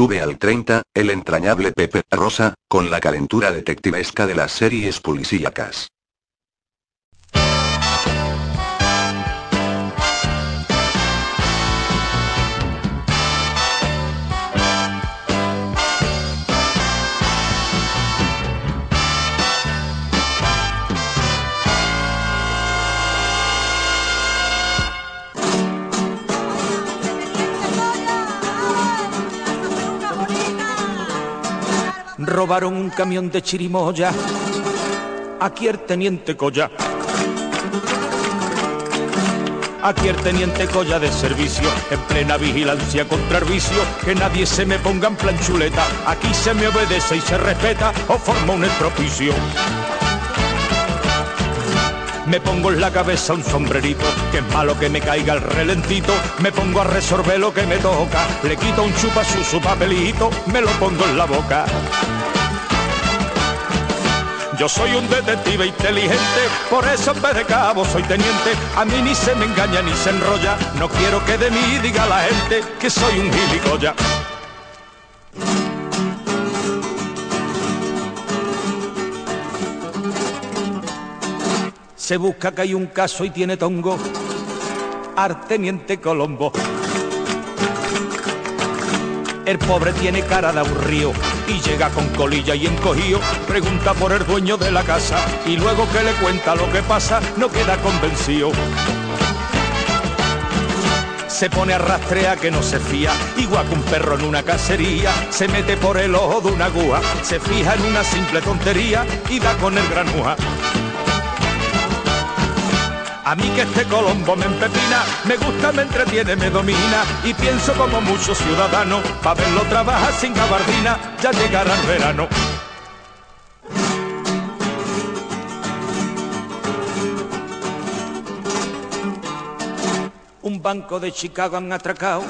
Sube al 30, el entrañable Pepe Rosa, con la calentura detectivesca de las series policíacas. Robaron un camión de chirimoya. Aquí el teniente Colla. Aquí el teniente Colla de servicio, en plena vigilancia contra el vicio, que nadie se me ponga en planchuleta, aquí se me obedece y se respeta o forma un estropicio. Me pongo en la cabeza un sombrerito, que es malo que me caiga el relentito. Me pongo a resolver lo que me toca, le quito un chupa su, su papelito, me lo pongo en la boca. Yo soy un detective inteligente, por eso en vez de cabo soy teniente. A mí ni se me engaña ni se enrolla, no quiero que de mí diga la gente que soy un gilipollas. Se busca que hay un caso y tiene tongo. Arteniente Colombo. El pobre tiene cara de aburrido y llega con colilla y encogido. Pregunta por el dueño de la casa y luego que le cuenta lo que pasa no queda convencido. Se pone a rastrear que no se fía, igual que un perro en una cacería. Se mete por el ojo de una gúa, se fija en una simple tontería y da con el granúa. A mí que este Colombo me empepina, me gusta, me entretiene, me domina y pienso como muchos ciudadanos, pa' verlo trabajar sin gabardina, ya llegará el verano. Un banco de Chicago han atracado,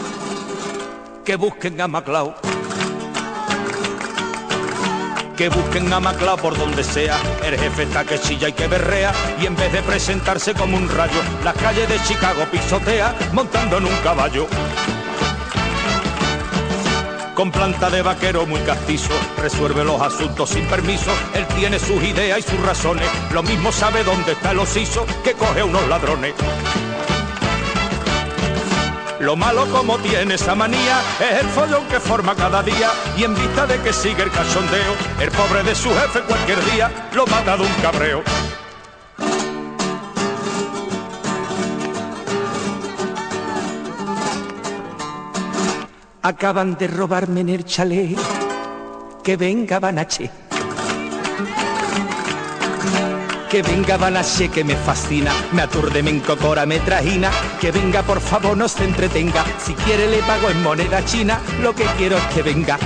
que busquen a Maclau que busquen a Maclao por donde sea. El jefe está que chilla y que berrea y en vez de presentarse como un rayo, las calles de Chicago pisotea montando en un caballo. Con planta de vaquero muy castizo, resuelve los asuntos sin permiso. Él tiene sus ideas y sus razones. Lo mismo sabe dónde está el osiso que coge unos ladrones. Lo malo como tiene esa manía es el follón que forma cada día y en vista de que sigue el cachondeo, el pobre de su jefe cualquier día lo mata de un cabreo. Acaban de robarme en el chalet, que venga Banache. Que venga Banache que me fascina, me aturde, me encocora, me trajina. Que venga por favor, no se entretenga. Si quiere le pago en moneda china, lo que quiero es que venga.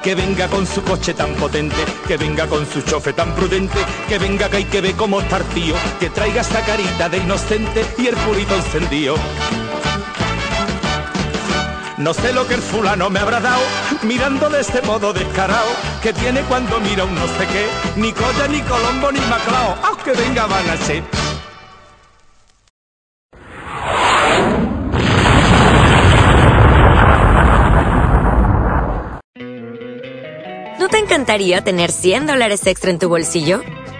Que venga con su coche tan potente, que venga con su chofe tan prudente, que venga que hay que ver cómo estar tío, que traiga esta carita de inocente y el purito encendido. No sé lo que el fulano me habrá dado, mirando de este modo descarado, que tiene cuando mira un no sé qué, ni Colla, ni Colombo, ni Maclao, aunque venga van a ser. ¿No te encantaría tener 100 dólares extra en tu bolsillo?